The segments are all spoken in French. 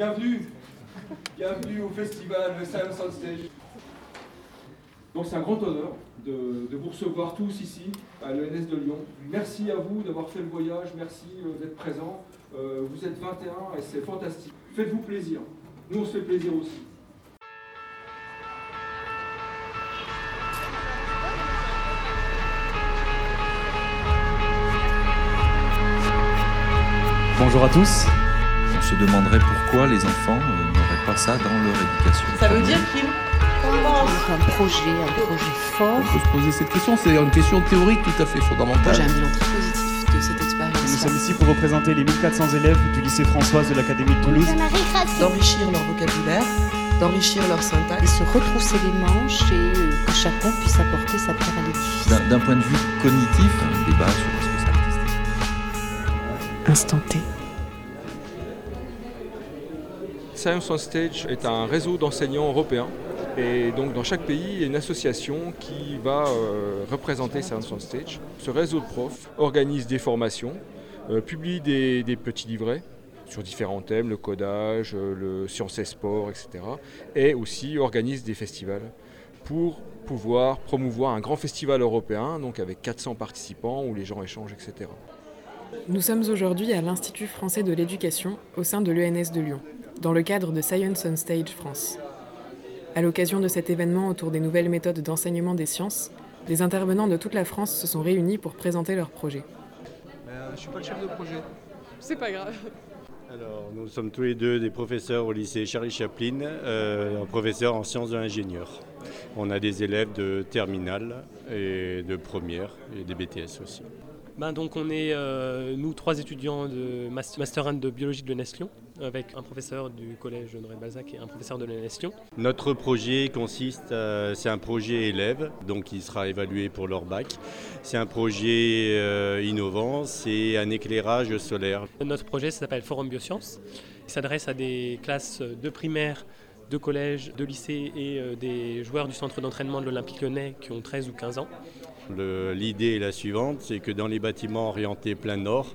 Bienvenue, bienvenue au festival Science on Stage. Donc c'est un grand honneur de, vous recevoir tous ici à l'ENS de Lyon. Merci à vous d'avoir fait le voyage, merci euh, d'être présents. Euh, vous êtes 21 et c'est fantastique. Faites-vous plaisir. Nous on se fait plaisir aussi. Bonjour à tous. On se demanderait pourquoi les enfants euh, n'auraient pas ça dans leur éducation. Ça veut dire qu'ils un projet, un projet fort. On peut se poser cette question, c'est une question théorique tout à fait fondamentale. Moi j'ai un bilan très positif de cette expérience. Nous sommes ici pour représenter les 1400 élèves du lycée Françoise de l'Académie de Toulouse. D'enrichir leur vocabulaire, d'enrichir leur syntaxe. Et se retrousser les manches et euh, que chacun puisse apporter sa pierre à l'édifice. D'un point de vue cognitif, un débat sur ce que c'est artistique. Instant T. Science on Stage est un réseau d'enseignants européens. Et donc dans chaque pays, il y a une association qui va euh, représenter Science on Stage. Ce réseau de profs organise des formations, euh, publie des, des, petits livrets sur différents thèmes, le codage, euh, le sciences et sport, etc. Et aussi organise des festivals pour pouvoir promouvoir un grand festival européen, donc avec 400 participants où les gens échangent, etc. Nous sommes aujourd'hui à l'Institut français de l'éducation au sein de l'ENS de Lyon, dans le cadre de Science on Stage France. À l'occasion de cet événement autour des nouvelles méthodes d'enseignement des sciences, des intervenants de toute la France se sont réunis pour présenter leurs projets. Euh, je ne suis pas le chef de projet. C'est pas grave. Alors, nous sommes tous les deux des professeurs au lycée Charlie Chaplin, euh, professeurs en sciences de l'ingénieur. On a des élèves de terminale et de première et des BTS aussi. Ben donc on est, euh, nous, trois étudiants de Master 1 de biologie de l'ENS Lyon, avec un professeur du collège Honoré Balzac et un professeur de l'ENS Lyon. Notre projet consiste, euh, c'est un projet élève, donc il sera évalué pour leur bac. C'est un projet euh, innovant, c'est un éclairage solaire. Notre projet s'appelle Forum Biosciences. Il s'adresse à des classes de primaire de collège, de lycée et des joueurs du centre d'entraînement de l'Olympique lyonnais qui ont 13 ou 15 ans. L'idée est la suivante, c'est que dans les bâtiments orientés plein nord,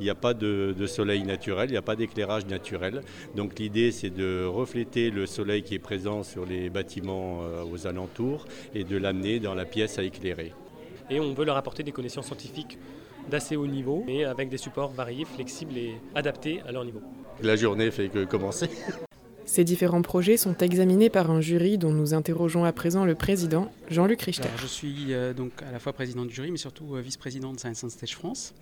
il n'y a pas de, de, soleil naturel, il n'y a pas d'éclairage naturel. Donc l'idée c'est de refléter le soleil qui est présent sur les bâtiments euh, aux alentours et de l'amener dans la pièce à éclairer. Et on veut leur apporter des connaissances scientifiques d'assez haut niveau, mais avec des supports variés, flexibles et adaptés à leur niveau. La journée fait que commencer. Ces différents projets sont examinés par un jury dont nous interrogeons à présent le président, Jean-Luc Richter. Je suis euh, donc à la fois président du jury, mais surtout euh, vice-président de Science on Stage France.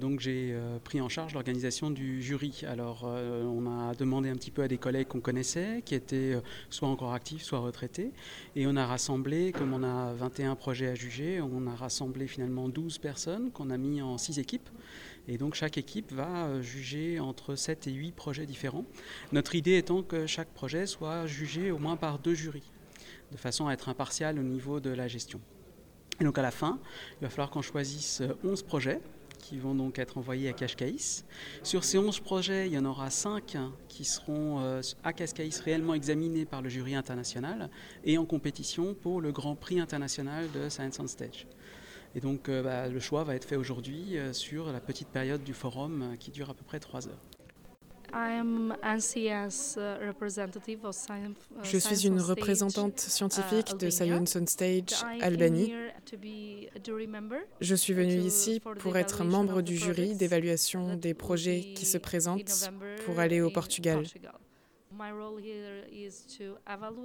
Donc j'ai euh, pris en charge l'organisation du jury. Alors on a demandé un petit peu à des collègues qu'on connaissait, qui étaient soit encore actifs, soit retraités. Et on a rassemblé, comme on a 21 projets à juger, on a rassemblé finalement 12 personnes qu'on a mis en 6 équipes. Et donc chaque équipe va juger entre 7 et 8 projets différents. Notre idée étant que chaque projet soit jugé au moins par deux jurys, de façon à être impartial au niveau de la gestion. Et donc à la fin, il va falloir qu'on choisisse 11 projets qui vont donc être envoyés à Cascais. Sur ces 11 projets, il y en aura 5 qui seront euh, à Cascais réellement examinés par le jury international et en compétition pour le Grand Prix international de Science on Stage. Et donc euh, bah, le choix va être fait aujourd'hui euh, sur la petite période du forum euh, qui dure à peu près 3 heures. Je suis une représentante scientifique de Science on Stage Albanie. Je suis venue ici pour être membre du jury d'évaluation des projets qui se présentent pour aller au Portugal.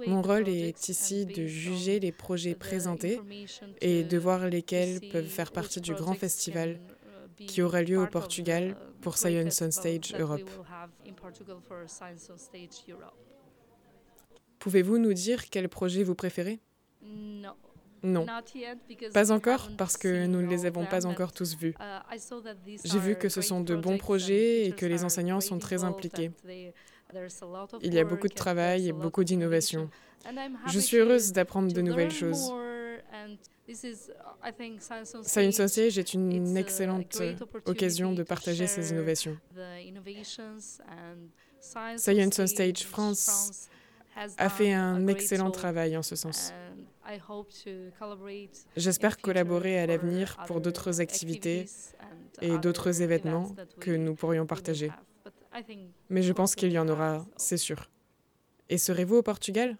Mon rôle est ici de juger les projets présentés et de voir lesquels peuvent faire partie du grand festival qui aura lieu au Portugal pour Science on Stage Europe. Pouvez-vous nous dire quel projet vous préférez? Non. Pas encore parce que nous ne les avons pas encore tous vus. J'ai vu que ce sont de bons projets et que les enseignants sont très impliqués. Il y a beaucoup de travail et beaucoup d'innovation. Je suis heureuse d'apprendre de nouvelles choses. Science on Stage est une excellente occasion de partager ces innovations. Science on Stage France a fait un excellent travail en ce sens. J'espère collaborer à l'avenir pour d'autres activités et d'autres événements que nous pourrions partager. Mais je pense qu'il y en aura, c'est sûr. Et serez-vous au Portugal?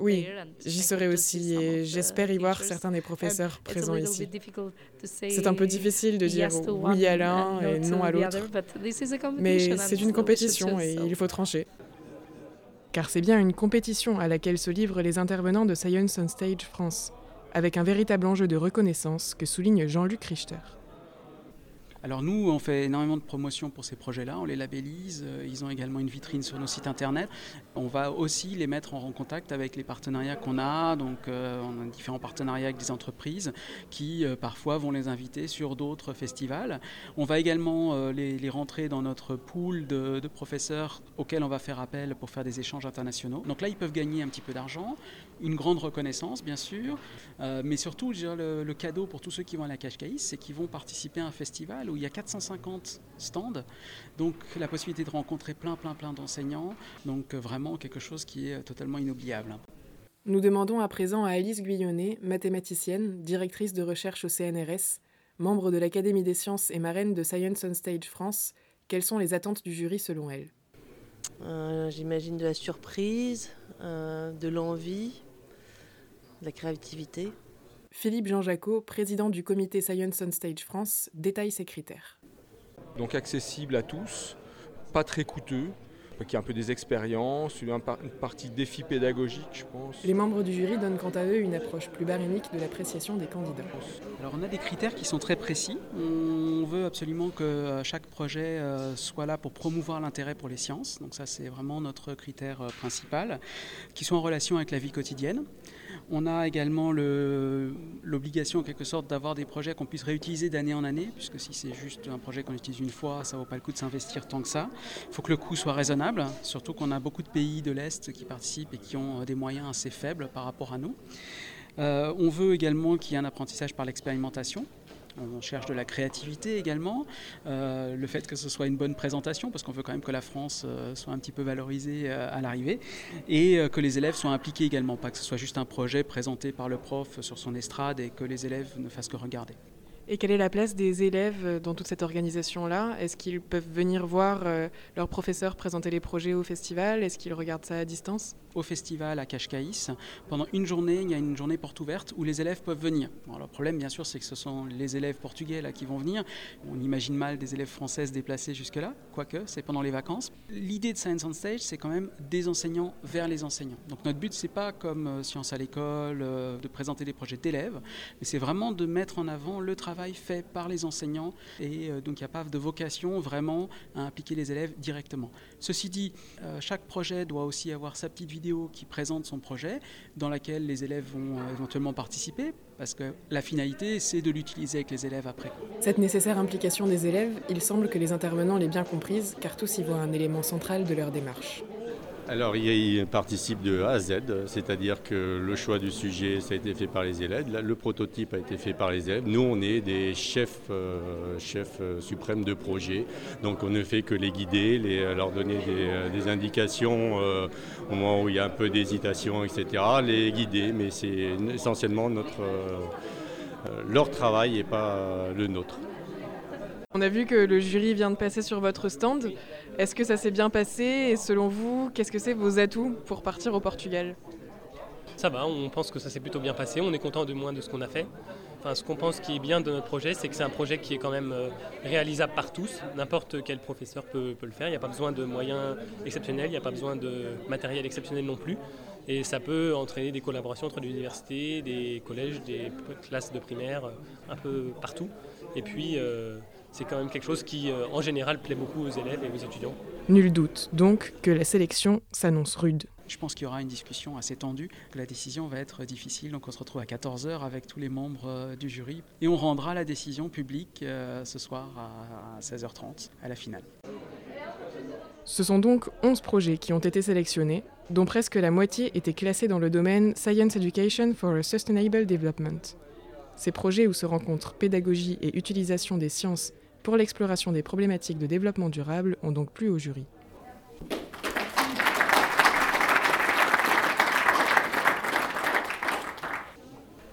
Oui, j'y serai aussi et j'espère y voir certains des professeurs présents ici. C'est un peu difficile de dire oui à l'un et non à l'autre, mais c'est une compétition et il faut trancher. Car c'est bien une compétition à laquelle se livrent les intervenants de Science on Stage France, avec un véritable enjeu de reconnaissance que souligne Jean-Luc Richter. Alors nous, on fait énormément de promotions pour ces projets-là, on les labellise, euh, ils ont également une vitrine sur nos sites internet. On va aussi les mettre en contact avec les partenariats qu'on a, donc euh, on a différents partenariats avec des entreprises qui euh, parfois vont les inviter sur d'autres festivals. On va également les, rentrer dans notre pool de, professeurs auxquels on va faire appel pour faire des échanges internationaux. Donc là, ils peuvent gagner un petit peu d'argent, une grande reconnaissance bien sûr, mais surtout le, cadeau pour tous ceux qui vont à la Cache Caïs, c'est qu'ils vont participer à un festival où il y a 450 stands, donc la possibilité de rencontrer plein, plein, plein d'enseignants, donc euh, vraiment quelque chose qui est totalement inoubliable. Nous demandons à présent à Alice Guyonnet, mathématicienne, directrice de recherche au CNRS, membre de l'Académie des sciences et marraine de Science on Stage France, quelles sont les attentes du jury selon elle? Euh, J'imagine de la surprise, euh, de l'envie, de la créativité. Philippe Jean Jacot, président du comité Science on Stage France, détaille ses critères. Donc accessible à tous, pas très coûteux, qui a un peu des expériences, une, partie défi pédagogique, je pense. Les membres du jury donnent quant à eux une approche plus barémique de l'appréciation des candidats. Alors on a des critères qui sont très précis. On veut absolument que euh, chaque projet euh, soit là pour promouvoir l'intérêt pour les sciences. Donc ça c'est vraiment notre critère euh, principal, qui soit en relation avec la vie quotidienne. On a également l'obligation en quelque sorte d'avoir des projets qu'on puisse réutiliser d'année en année, puisque si c'est juste un projet qu'on utilise une fois, ça ne vaut pas le coup de s'investir tant que ça. Il faut que le coût soit raisonnable, surtout qu'on a beaucoup de pays de l'Est qui participent et qui ont des moyens assez faibles par rapport à nous. Euh, on veut également qu'il y ait un apprentissage par l'expérimentation. On cherche de la créativité également, euh, le fait que ce soit une bonne présentation, parce qu'on veut quand même que la France euh, soit un petit peu valorisée euh, à l'arrivée, et que les élèves soient impliqués également, pas que ce soit juste un projet présenté par le prof sur son estrade et que les élèves ne fassent que regarder. Et quelle est la place des élèves dans toute cette organisation-là? Est-ce qu'ils peuvent venir voir euh, leurs professeurs présenter les projets au festival? Est-ce qu'ils regardent ça à distance? Au festival à Cascais, pendant une journée, il y a une journée porte ouverte où les élèves peuvent venir. le problème, bien sûr, c'est que ce sont les élèves portugais là, qui vont venir. On imagine mal des élèves françaises déplacés jusque-là, quoique c'est pendant les vacances. L'idée de Science on Stage, c'est quand même des enseignants vers les enseignants. Donc notre but, c'est pas comme euh, Science à l'école, euh, de présenter des projets d'élèves, mais c'est vraiment de mettre en avant le travail fait par les enseignants et euh, donc il n'y a pas de vocation vraiment à impliquer les élèves directement. Ceci dit, euh, chaque projet doit aussi avoir sa petite vidéo qui présente son projet dans laquelle les élèves vont euh, éventuellement participer parce que la finalité c'est de l'utiliser avec les élèves après. Cette nécessaire implication des élèves, il semble que les intervenants l'aient bien comprise car tous y voient un élément central de leur démarche. Alors, il participe de A à Z, c'est-à-dire que le choix du sujet, ça a été fait par les élèves, le prototype a été fait par les élèves. Nous, on est des chefs, euh, chefs euh, suprêmes de projet, donc on ne fait que les guider, euh, leur donner des, indications au moment où il y a un peu d'hésitation, etc., les guider, mais c'est essentiellement notre, leur travail et pas le nôtre. On a vu que le jury vient de passer sur votre stand. Est-ce que ça s'est bien passé Et selon vous, qu'est-ce que c'est vos atouts pour partir au Portugal? Ça va, on pense que ça s'est plutôt bien passé. On est content de moins de ce qu'on a fait. Enfin, ce qu'on pense qui est bien de notre projet, c'est que c'est un projet qui est quand même euh, réalisable par tous. N'importe quel professeur peut, le faire. Il n'y a pas besoin de moyens exceptionnels, il n'y a pas besoin de matériel exceptionnel non plus. Et ça peut entraîner des collaborations entre les universités, des collèges, des classes de primaire, euh, un peu partout. Et puis, euh, c'est quand même quelque chose qui, euh, en général, plaît beaucoup aux élèves et aux étudiants. Nul doute donc que la sélection s'annonce rude. Je pense qu'il y aura une discussion assez tendue, que la décision va être difficile. Donc on se retrouve à 14h avec tous les membres euh, du jury et on rendra la décision publique euh, ce soir à 16h30 à la finale. Ce sont donc 11 projets qui ont été sélectionnés, dont presque la moitié étaient classés dans le domaine Science Education for a Sustainable Development. Ces projets où se rencontrent pédagogie et utilisation des sciences pour l'exploration des problématiques de développement durable ont donc plu au jury.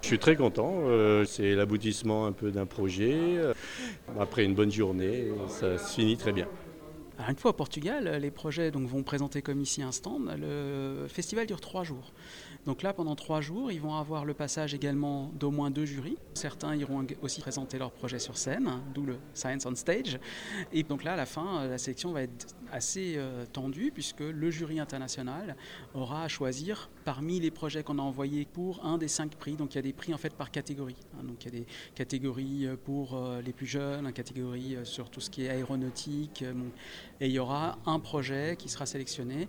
Je suis très content, euh, c'est l'aboutissement un peu d'un projet. Euh, après une bonne journée, ça se finit très bien une fois au Portugal, les projets donc, vont présenter comme ici un stand. Le festival dure trois jours. Donc là, pendant trois jours, ils vont avoir le passage également d'au moins deux jurys. Certains iront aussi présenter leur projet sur scène, d'où le Science on Stage. Et donc là, à la fin, la sélection va être assez euh, tendue, puisque le jury international aura à choisir parmi les projets qu'on a envoyés pour un des cinq prix. Donc il y a des prix en fait par catégorie. Hein. donc il y a des catégories euh, pour euh, les plus jeunes, une catégorie sur tout ce qui est aéronautique. et il y aura un projet qui sera sélectionné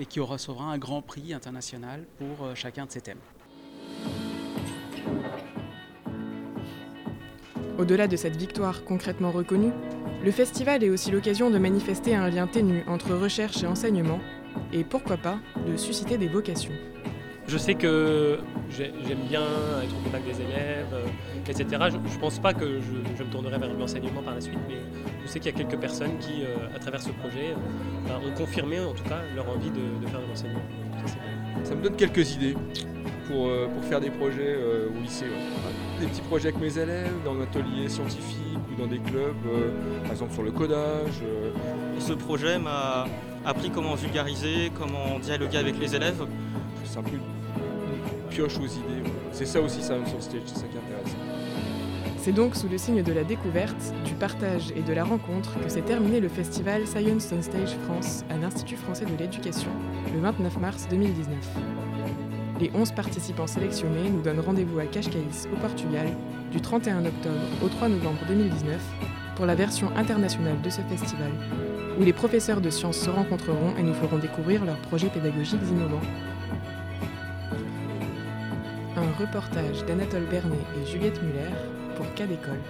et qui recevra un grand prix international pour euh, chacun de ces thèmes. Au-delà de cette victoire concrètement reconnue, le festival est aussi l'occasion de manifester un lien ténu entre recherche et enseignement, et pourquoi pas de susciter des vocations. Je sais que j'aime bien être au contact des élèves, euh, etc. Je ne pense pas que je, me tournerai vers l'enseignement par la suite, mais je sais qu'il y a quelques personnes qui, euh, à travers ce projet, euh, ben, ont confirmé en tout cas leur envie de, faire de l'enseignement. Ça, me donne quelques idées pour, pour faire des projets au lycée. Des petits projets avec mes élèves, dans un atelier scientifique ou dans des clubs, par exemple sur le codage. Ce projet m'a appris comment vulgariser, comment dialoguer avec les élèves c'est un peu une pioche aux idées. C'est ça aussi, ça, stage, c'est ça qui intéresse. C'est donc sous le signe de la découverte, du partage et de la rencontre que s'est terminé le festival Science on Stage France à l'Institut français de l'éducation le 29 mars 2019. Les 11 participants sélectionnés nous donnent rendez-vous à Cascais, au Portugal, du 31 octobre au 3 novembre 2019 pour la version internationale de ce festival, où les professeurs de sciences se rencontreront et nous feront découvrir leurs projets pédagogiques innovants reportage d'Anatole Bernet et Juliette Muller pour Cas d'école.